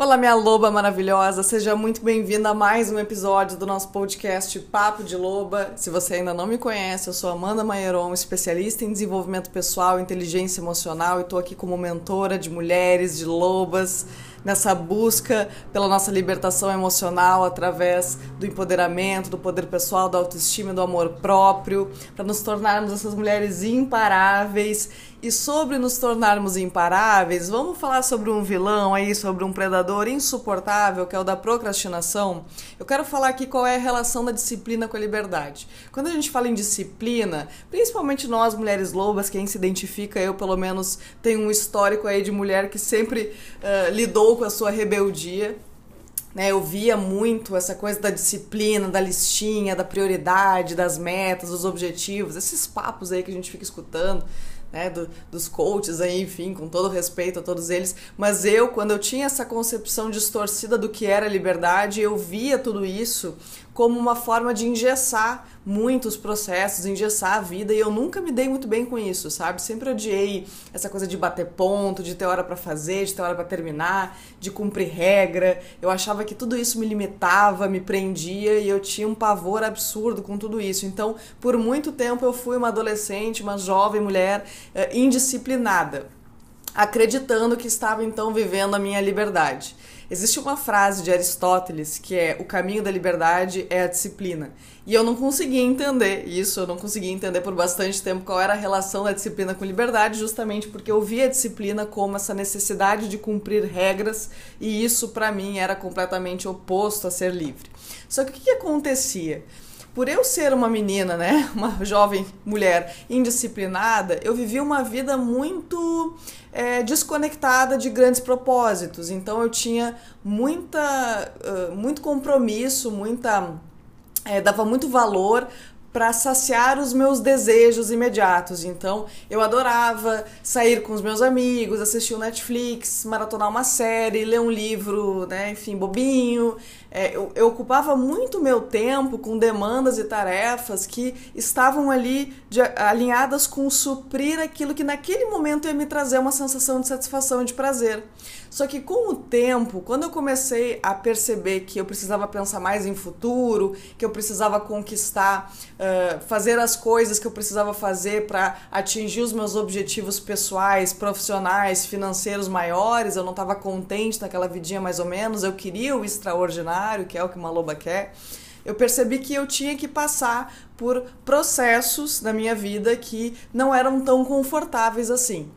Olá, minha loba maravilhosa, seja muito bem-vinda a mais um episódio do nosso podcast Papo de Loba. Se você ainda não me conhece, eu sou Amanda Maieron, especialista em desenvolvimento pessoal, inteligência emocional e estou aqui como mentora de mulheres, de lobas nessa busca pela nossa libertação emocional através do empoderamento, do poder pessoal, da autoestima, do amor próprio, para nos tornarmos essas mulheres imparáveis. E sobre nos tornarmos imparáveis, vamos falar sobre um vilão aí, sobre um predador insuportável, que é o da procrastinação. Eu quero falar aqui qual é a relação da disciplina com a liberdade. Quando a gente fala em disciplina, principalmente nós mulheres lobas, quem se identifica, eu pelo menos tenho um histórico aí de mulher que sempre uh, lidou com a sua rebeldia. Né, eu via muito essa coisa da disciplina, da listinha, da prioridade, das metas, dos objetivos, esses papos aí que a gente fica escutando. Né, do, dos coaches aí, enfim, com todo respeito a todos eles, mas eu, quando eu tinha essa concepção distorcida do que era liberdade, eu via tudo isso como uma forma de engessar muitos processos, engessar a vida, e eu nunca me dei muito bem com isso, sabe? Sempre odiei essa coisa de bater ponto, de ter hora para fazer, de ter hora para terminar, de cumprir regra. Eu achava que tudo isso me limitava, me prendia e eu tinha um pavor absurdo com tudo isso. Então, por muito tempo eu fui uma adolescente, uma jovem mulher eh, indisciplinada, acreditando que estava então vivendo a minha liberdade. Existe uma frase de Aristóteles que é: o caminho da liberdade é a disciplina. E eu não conseguia entender isso, eu não conseguia entender por bastante tempo qual era a relação da disciplina com liberdade, justamente porque eu via a disciplina como essa necessidade de cumprir regras e isso para mim era completamente oposto a ser livre. Só que o que, que acontecia? Por eu ser uma menina, né, uma jovem mulher indisciplinada, eu vivi uma vida muito é, desconectada de grandes propósitos. Então eu tinha muita, uh, muito compromisso, muita é, dava muito valor para saciar os meus desejos imediatos. Então, eu adorava sair com os meus amigos, assistir o Netflix, maratonar uma série, ler um livro, né, enfim, bobinho. É, eu, eu, ocupava muito meu tempo com demandas e tarefas que estavam ali de, alinhadas com suprir aquilo que naquele momento ia me trazer uma sensação de satisfação e de prazer. Só que com o tempo, quando eu comecei a perceber que eu precisava pensar mais em futuro, que eu precisava conquistar, uh, fazer as coisas que eu precisava fazer para atingir os meus objetivos pessoais, profissionais, financeiros maiores, eu não estava contente naquela vidinha mais ou menos, eu queria o extraordinário, que é o que uma loba quer eu percebi que eu tinha que passar por processos na minha vida que não eram tão confortáveis assim.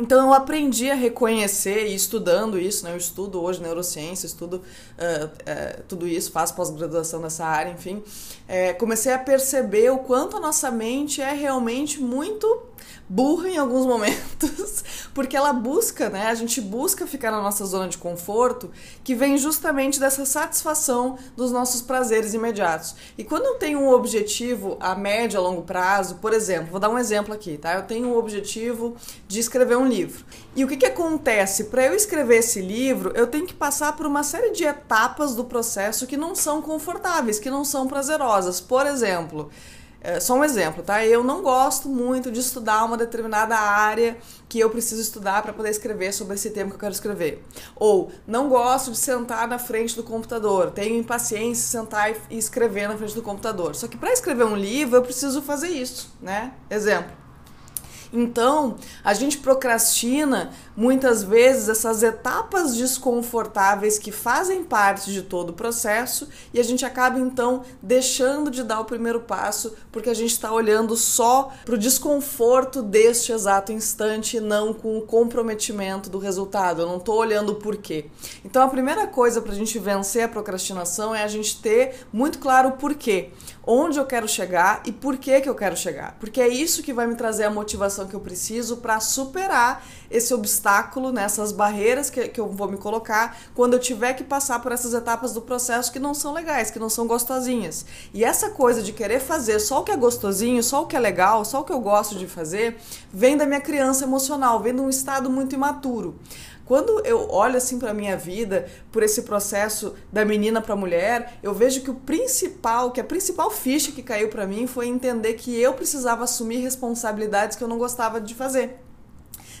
Então eu aprendi a reconhecer e estudando isso, né? Eu estudo hoje neurociência, estudo uh, uh, tudo isso, faço pós-graduação nessa área, enfim. É, comecei a perceber o quanto a nossa mente é realmente muito burra em alguns momentos, porque ela busca, né? A gente busca ficar na nossa zona de conforto, que vem justamente dessa satisfação dos nossos prazeres imediatos. E quando eu tenho um objetivo a médio, a longo prazo, por exemplo, vou dar um exemplo aqui, tá? Eu tenho um objetivo de escrever um livro. E o que, que acontece? Para eu escrever esse livro, eu tenho que passar por uma série de etapas do processo que não são confortáveis, que não são prazerosas. Por exemplo, é, só um exemplo, tá? Eu não gosto muito de estudar uma determinada área que eu preciso estudar para poder escrever sobre esse tema que eu quero escrever. Ou não gosto de sentar na frente do computador, tenho impaciência de sentar e escrever na frente do computador. Só que para escrever um livro eu preciso fazer isso, né? Exemplo. Então, a gente procrastina muitas vezes essas etapas desconfortáveis que fazem parte de todo o processo e a gente acaba então deixando de dar o primeiro passo porque a gente está olhando só para o desconforto deste exato instante e não com o comprometimento do resultado. Eu não estou olhando o porquê. Então, a primeira coisa para a gente vencer a procrastinação é a gente ter muito claro o porquê onde eu quero chegar e por que, que eu quero chegar. Porque é isso que vai me trazer a motivação que eu preciso para superar esse obstáculo, né, essas barreiras que, que eu vou me colocar quando eu tiver que passar por essas etapas do processo que não são legais, que não são gostosinhas. E essa coisa de querer fazer só o que é gostosinho, só o que é legal, só o que eu gosto de fazer, vem da minha criança emocional, vem de um estado muito imaturo. Quando eu olho assim para minha vida, por esse processo da menina para mulher, eu vejo que o principal, que a principal ficha que caiu para mim foi entender que eu precisava assumir responsabilidades que eu não gostava de fazer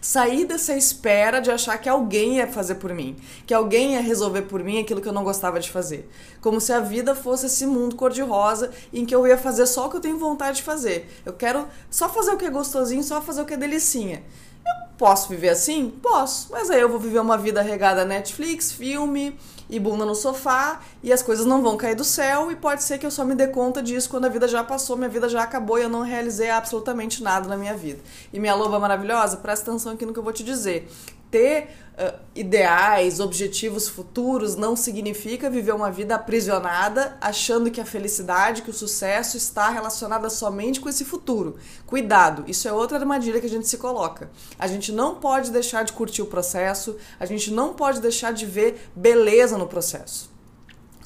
Sair dessa espera de achar que alguém ia fazer por mim, que alguém ia resolver por mim aquilo que eu não gostava de fazer. Como se a vida fosse esse mundo cor-de-rosa em que eu ia fazer só o que eu tenho vontade de fazer. Eu quero só fazer o que é gostosinho, só fazer o que é delicinha. Eu posso viver assim? Posso, mas aí eu vou viver uma vida regada a Netflix, filme e bunda no sofá e as coisas não vão cair do céu e pode ser que eu só me dê conta disso quando a vida já passou, minha vida já acabou e eu não realizei absolutamente nada na minha vida. E minha loba maravilhosa, presta atenção aqui no que eu vou te dizer. Ter uh, ideais, objetivos futuros não significa viver uma vida aprisionada achando que a felicidade, que o sucesso está relacionada somente com esse futuro. Cuidado, isso é outra armadilha que a gente se coloca. A gente não pode deixar de curtir o processo, a gente não pode deixar de ver beleza no processo.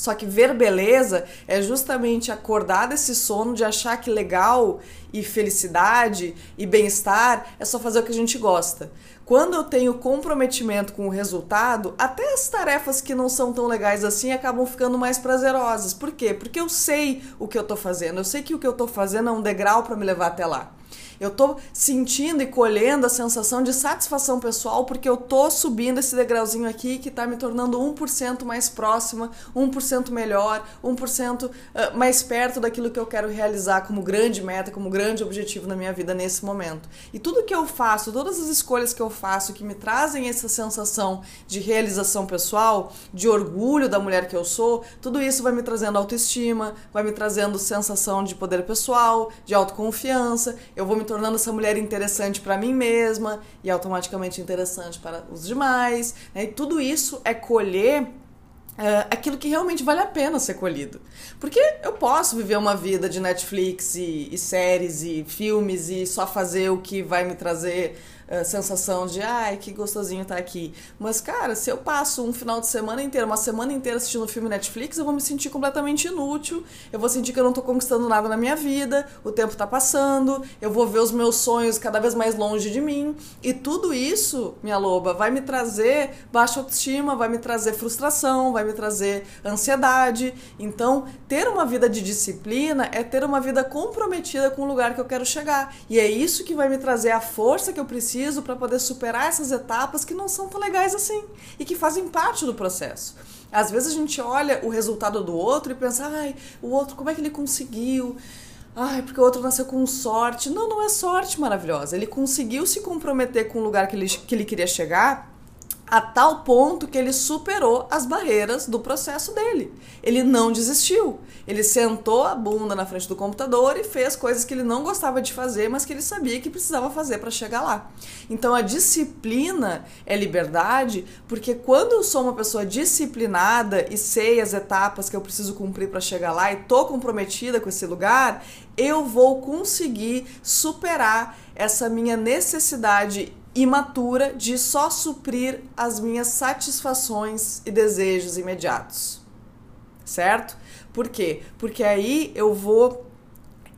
Só que ver beleza é justamente acordar desse sono de achar que legal e felicidade e bem-estar é só fazer o que a gente gosta. Quando eu tenho comprometimento com o resultado, até as tarefas que não são tão legais assim acabam ficando mais prazerosas. Por quê? Porque eu sei o que eu tô fazendo. Eu sei que o que eu tô fazendo é um degrau para me levar até lá. Eu tô sentindo e colhendo a sensação de satisfação pessoal porque eu tô subindo esse degrauzinho aqui que tá me tornando 1% mais próxima, 1% melhor, 1% ah, mais perto daquilo que eu quero realizar como grande meta, como grande objetivo na minha vida nesse momento. E tudo que eu faço, todas as escolhas que eu faço que me trazem essa sensação de realização pessoal, de orgulho da mulher que eu sou, tudo isso vai me trazendo autoestima, vai me trazendo sensação de poder pessoal, de autoconfiança. Eu vou me tornando essa mulher interessante para mim mesma e automaticamente interessante para os demais. Né? E tudo isso é colher Uh, aquilo que realmente vale a pena ser colhido. Porque eu posso viver uma vida de Netflix e, e séries e filmes e só fazer o que vai me trazer sensação de ai, que gostosinho tá aqui. Mas, cara, se eu passo um final de semana inteiro, uma semana inteira assistindo filme Netflix, eu vou me sentir completamente inútil. Eu vou sentir que eu não tô conquistando nada na minha vida, o tempo tá passando, eu vou ver os meus sonhos cada vez mais longe de mim. E tudo isso, minha loba, vai me trazer baixa autoestima, vai me trazer frustração, vai me trazer ansiedade. Então, ter uma vida de disciplina é ter uma vida comprometida com o lugar que eu quero chegar. E é isso que vai me trazer a força que eu preciso preciso para poder superar essas etapas que não são tão legais assim e que fazem parte do processo. Às vezes a gente olha o resultado do outro e pensa, ai, o outro, como é que ele conseguiu? Ai, porque o outro nasceu com sorte. Não, não é sorte maravilhosa. Ele conseguiu se comprometer com o lugar que ele, que ele queria chegar a tal ponto que ele superou as barreiras do processo dele. Ele não desistiu. Ele sentou a bunda na frente do computador e fez coisas que ele não gostava de fazer, mas que ele sabia que precisava fazer para chegar lá. Então a disciplina é liberdade, porque quando eu sou uma pessoa disciplinada e sei as etapas que eu preciso cumprir para chegar lá e tô comprometida com esse lugar, eu vou conseguir superar essa minha necessidade imatura de só suprir as minhas satisfações e desejos imediatos. Certo? Por quê? Porque aí eu vou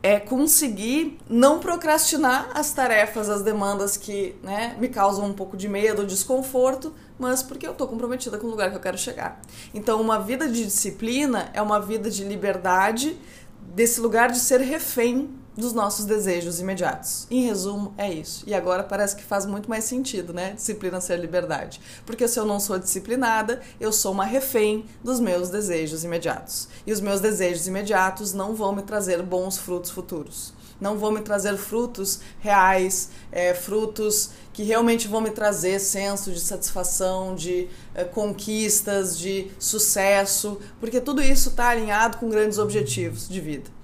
é, conseguir não procrastinar as tarefas, as demandas que né, me causam um pouco de medo, desconforto, mas porque eu estou comprometida com o lugar que eu quero chegar. Então, uma vida de disciplina é uma vida de liberdade, desse lugar de ser refém dos nossos desejos imediatos. Em resumo, é isso. E agora parece que faz muito mais sentido, né? Disciplina ser liberdade. Porque se eu não sou disciplinada, eu sou uma refém dos meus desejos imediatos. E os meus desejos imediatos não vão me trazer bons frutos futuros. Não vão me trazer frutos reais, é, frutos que realmente vão me trazer senso de satisfação, de é, conquistas, de sucesso, porque tudo isso está alinhado com grandes objetivos de vida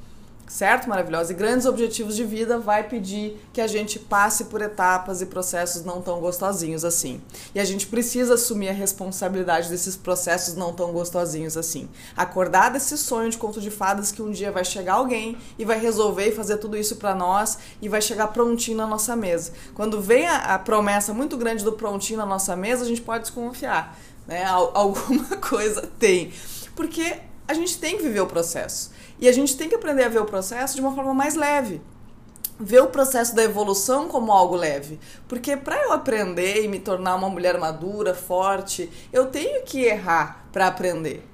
certo? Maravilhosa. E grandes objetivos de vida vai pedir que a gente passe por etapas e processos não tão gostosinhos assim. E a gente precisa assumir a responsabilidade desses processos não tão gostosinhos assim. Acordar desse sonho de conto de fadas que um dia vai chegar alguém e vai resolver e fazer tudo isso para nós e vai chegar prontinho na nossa mesa. Quando vem a, a promessa muito grande do prontinho na nossa mesa, a gente pode desconfiar, né? Alguma coisa tem. Porque a gente tem que viver o processo. E a gente tem que aprender a ver o processo de uma forma mais leve. Ver o processo da evolução como algo leve. Porque para eu aprender e me tornar uma mulher madura, forte, eu tenho que errar para aprender.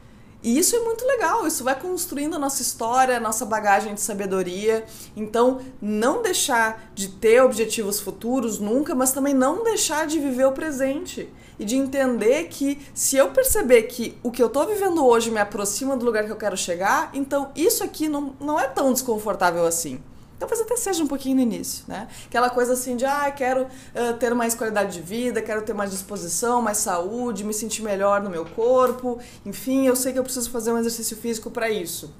E isso é muito legal, isso vai construindo a nossa história, a nossa bagagem de sabedoria. Então, não deixar de ter objetivos futuros nunca, mas também não deixar de viver o presente. E de entender que se eu perceber que o que eu estou vivendo hoje me aproxima do lugar que eu quero chegar, então isso aqui não, não é tão desconfortável assim. Talvez até seja um pouquinho no início, né? Aquela coisa assim de, ah, quero uh, ter mais qualidade de vida, quero ter mais disposição, mais saúde, me sentir melhor no meu corpo, enfim, eu sei que eu preciso fazer um exercício físico para isso.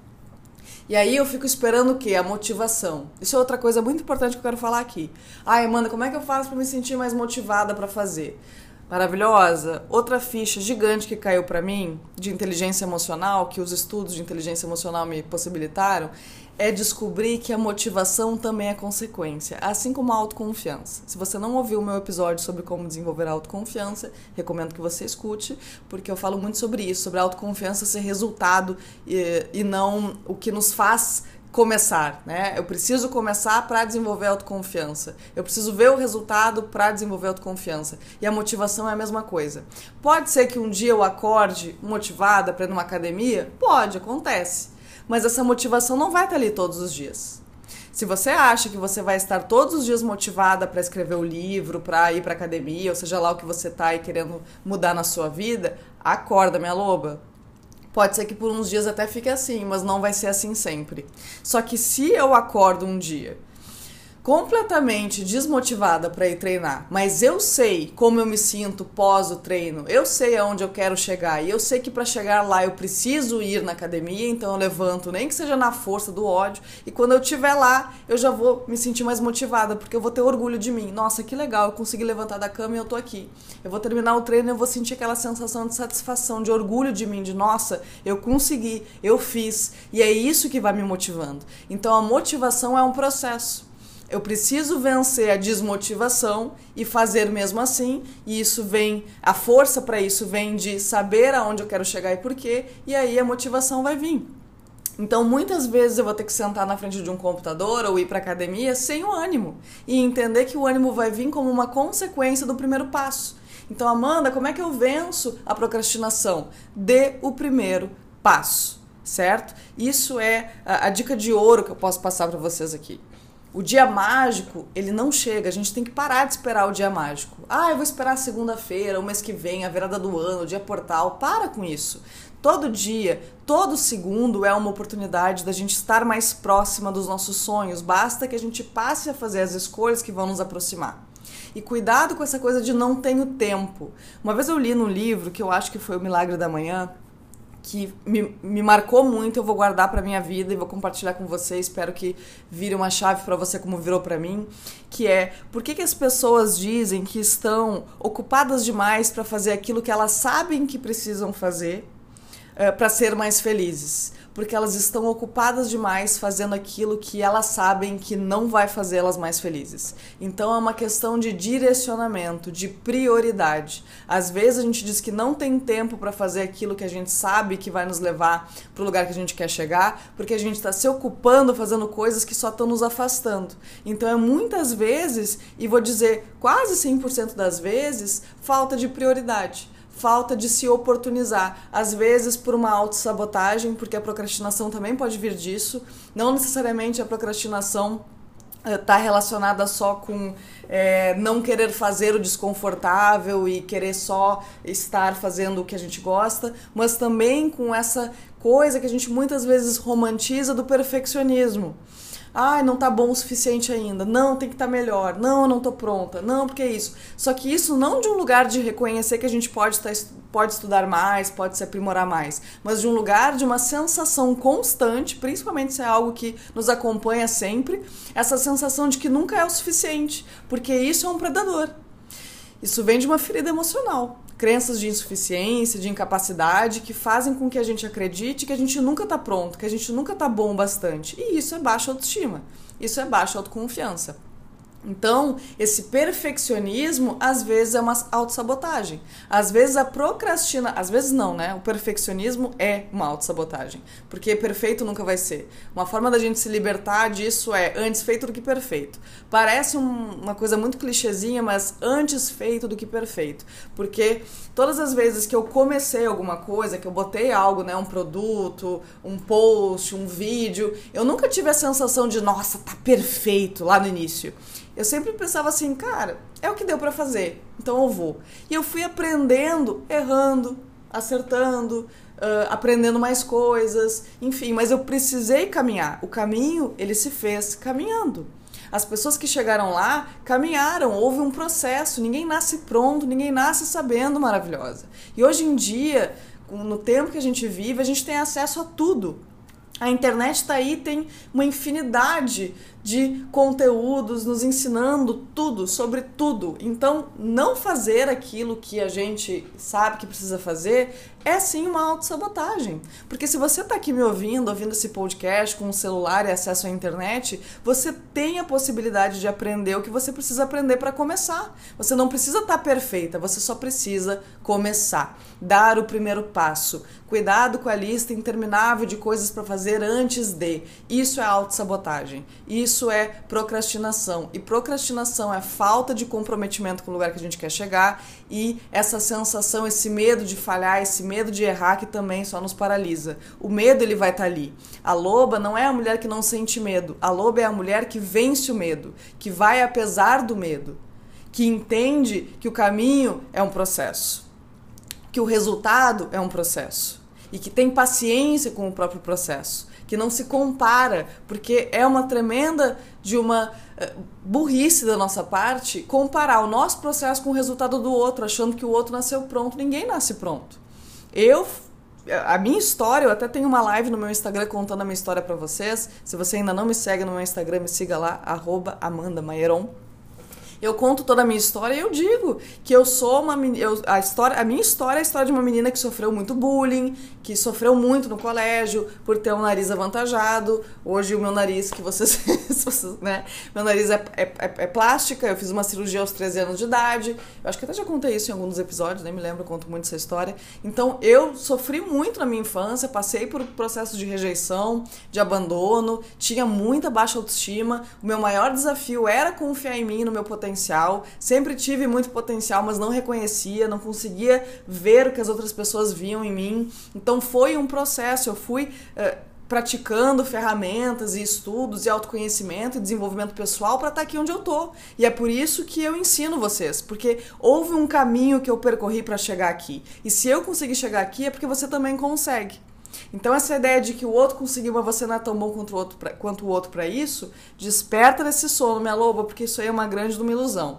E aí eu fico esperando o quê? A motivação. Isso é outra coisa muito importante que eu quero falar aqui. Ai, Amanda, como é que eu faço para me sentir mais motivada para fazer? Maravilhosa. Outra ficha gigante que caiu para mim de inteligência emocional, que os estudos de inteligência emocional me possibilitaram, é descobrir que a motivação também é consequência, assim como a autoconfiança. Se você não ouviu o meu episódio sobre como desenvolver a autoconfiança, recomendo que você escute, porque eu falo muito sobre isso, sobre a autoconfiança ser resultado e, e não o que nos faz começar, né? Eu preciso começar para desenvolver autoconfiança. Eu preciso ver o resultado para desenvolver autoconfiança. E a motivação é a mesma coisa. Pode ser que um dia eu acorde motivada para ir numa academia? Pode, acontece mas essa motivação não vai estar ali todos os dias. Se você acha que você vai estar todos os dias motivada para escrever o livro, para ir para academia, ou seja lá o que você está aí querendo mudar na sua vida, acorda, minha loba. Pode ser que por uns dias até fique assim, mas não vai ser assim sempre. Só que se eu acordo um dia completamente desmotivada para ir treinar, mas eu sei como eu me sinto pós o treino, eu sei aonde eu quero chegar e eu sei que para chegar lá eu preciso ir na academia, então eu levanto, nem que seja na força do ódio, e quando eu estiver lá, eu já vou me sentir mais motivada, porque eu vou ter orgulho de mim. Nossa, que legal, eu consegui levantar da cama e eu tô aqui. Eu vou terminar o treino e eu vou sentir aquela sensação de satisfação, de orgulho de mim, de nossa, eu consegui, eu fiz, e é isso que vai me motivando. Então a motivação é um processo. Eu preciso vencer a desmotivação e fazer mesmo assim, e isso vem, a força para isso vem de saber aonde eu quero chegar e por quê, e aí a motivação vai vir. Então, muitas vezes eu vou ter que sentar na frente de um computador ou ir para academia sem o ânimo e entender que o ânimo vai vir como uma consequência do primeiro passo. Então, Amanda, como é que eu venço a procrastinação? Dê o primeiro passo, certo? Isso é a, a dica de ouro que eu posso passar para vocês aqui. O dia mágico, ele não chega, a gente tem que parar de esperar o dia mágico. Ah, eu vou esperar segunda-feira, o mês que vem, a virada do ano, o dia portal. Para com isso. Todo dia, todo segundo é uma oportunidade da gente estar mais próxima dos nossos sonhos. Basta que a gente passe a fazer as escolhas que vão nos aproximar. E cuidado com essa coisa de não tenho tempo. Uma vez eu li num livro que eu acho que foi o Milagre da Manhã, que me, me marcou muito, eu vou guardar para minha vida e vou compartilhar com você, espero que vire uma chave para você como virou para mim, que é por que, que as pessoas dizem que estão ocupadas demais para fazer aquilo que elas sabem que precisam fazer eh, para ser mais felizes? porque elas estão ocupadas demais fazendo aquilo que elas sabem que não vai fazê-las mais felizes. Então é uma questão de direcionamento, de prioridade. Às vezes a gente diz que não tem tempo para fazer aquilo que a gente sabe que vai nos levar para o lugar que a gente quer chegar, porque a gente está se ocupando fazendo coisas que só estão nos afastando. Então é muitas vezes, e vou dizer quase 100% das vezes, falta de prioridade falta de se oportunizar, às vezes por uma autossabotagem, porque a procrastinação também pode vir disso, não necessariamente a procrastinação está eh, relacionada só com é, não querer fazer o desconfortável e querer só estar fazendo o que a gente gosta, mas também com essa coisa que a gente muitas vezes romantiza do perfeccionismo. Ai, não tá bom o suficiente ainda. Não, tem que estar tá melhor. Não, eu não tô pronta. Não, porque é isso. Só que isso não de um lugar de reconhecer que a gente pode, estar, pode estudar mais, pode se aprimorar mais, mas de um lugar de uma sensação constante, principalmente se é algo que nos acompanha sempre, essa sensação de que nunca é o suficiente, porque isso é um predador. Isso vem de uma ferida emocional crenças de insuficiência, de incapacidade, que fazem com que a gente acredite que a gente nunca está pronto, que a gente nunca está bom o bastante. E isso é baixa autoestima, isso é baixa autoconfiança. Então, esse perfeccionismo às vezes é uma autossabotagem. Às vezes a procrastina, às vezes não, né? O perfeccionismo é uma autossabotagem, porque perfeito nunca vai ser. Uma forma da gente se libertar disso é antes feito do que perfeito. Parece um, uma coisa muito clichêzinha, mas antes feito do que perfeito. Porque todas as vezes que eu comecei alguma coisa, que eu botei algo, né, um produto, um post, um vídeo, eu nunca tive a sensação de, nossa, tá perfeito lá no início eu sempre pensava assim, cara, é o que deu para fazer, então eu vou. E eu fui aprendendo, errando, acertando, uh, aprendendo mais coisas, enfim, mas eu precisei caminhar. O caminho, ele se fez caminhando. As pessoas que chegaram lá caminharam, houve um processo, ninguém nasce pronto, ninguém nasce sabendo maravilhosa. E hoje em dia, no tempo que a gente vive, a gente tem acesso a tudo. A internet está aí, tem uma infinidade de conteúdos nos ensinando tudo sobre tudo. Então, não fazer aquilo que a gente sabe que precisa fazer é sim uma autossabotagem. Porque se você está aqui me ouvindo, ouvindo esse podcast com um celular e acesso à internet, você tem a possibilidade de aprender o que você precisa aprender para começar. Você não precisa estar tá perfeita, você só precisa começar, dar o primeiro passo. Cuidado com a lista interminável de coisas para fazer antes de. Isso é autossabotagem. Isso isso é procrastinação. E procrastinação é falta de comprometimento com o lugar que a gente quer chegar e essa sensação, esse medo de falhar, esse medo de errar que também só nos paralisa. O medo ele vai estar tá ali. A loba não é a mulher que não sente medo. A loba é a mulher que vence o medo, que vai apesar do medo, que entende que o caminho é um processo, que o resultado é um processo e que tem paciência com o próprio processo que não se compara, porque é uma tremenda de uma eh, burrice da nossa parte comparar o nosso processo com o resultado do outro, achando que o outro nasceu pronto. Ninguém nasce pronto. Eu a minha história, eu até tenho uma live no meu Instagram contando a minha história para vocês. Se você ainda não me segue no meu Instagram, me siga lá, arroba eu conto toda a minha história e eu digo que eu sou uma eu, a história a minha história é a história de uma menina que sofreu muito bullying que sofreu muito no colégio por ter um nariz avantajado. Hoje o meu nariz que vocês, né meu nariz é, é, é, é, plástica eu fiz uma cirurgia aos 13 anos de idade. Eu acho que até já contei isso em alguns episódios nem me lembro eu conto muito essa história. Então eu sofri muito na minha infância passei por processo de rejeição de abandono tinha muita baixa autoestima. O meu maior desafio era confiar em mim no meu potencial potencial, sempre tive muito potencial, mas não reconhecia, não conseguia ver o que as outras pessoas viam em mim. Então foi um processo, eu fui. Uh, praticando ferramentas e estudos e autoconhecimento e desenvolvimento pessoal para estar tá aqui onde eu tô. E é por isso que eu ensino vocês, porque houve um caminho que eu percorri para chegar aqui. E se eu conseguir chegar aqui é porque você também consegue. Então essa ideia de que o outro conseguiu, mas você não é tão bom quanto o outro pra, quanto o outro para isso, desperta desse sono, minha loba, porque isso aí é uma grande ilusão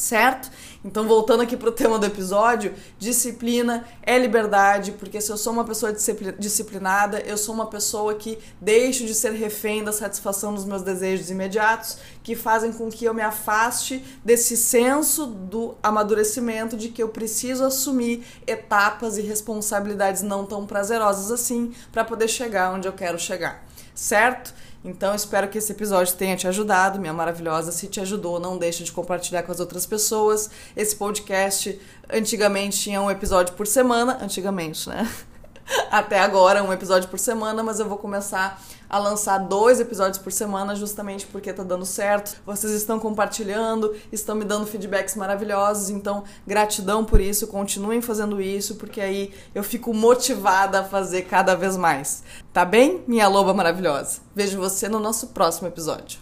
certo? Então, voltando aqui para o tema do episódio, disciplina é liberdade, porque se eu sou uma pessoa disciplinada, eu sou uma pessoa que deixo de ser refém da satisfação dos meus desejos imediatos, que fazem com que eu me afaste desse senso do amadurecimento de que eu preciso assumir etapas e responsabilidades não tão prazerosas assim para poder chegar onde eu quero chegar, certo? Então, espero que esse episódio tenha te ajudado, minha maravilhosa. Se te ajudou, não deixe de compartilhar com as outras pessoas. Esse podcast antigamente tinha um episódio por semana, antigamente, né? Até agora, um episódio por semana, mas eu vou começar a lançar dois episódios por semana, justamente porque tá dando certo. Vocês estão compartilhando, estão me dando feedbacks maravilhosos, então gratidão por isso, continuem fazendo isso, porque aí eu fico motivada a fazer cada vez mais. Tá bem, minha loba maravilhosa? Vejo você no nosso próximo episódio.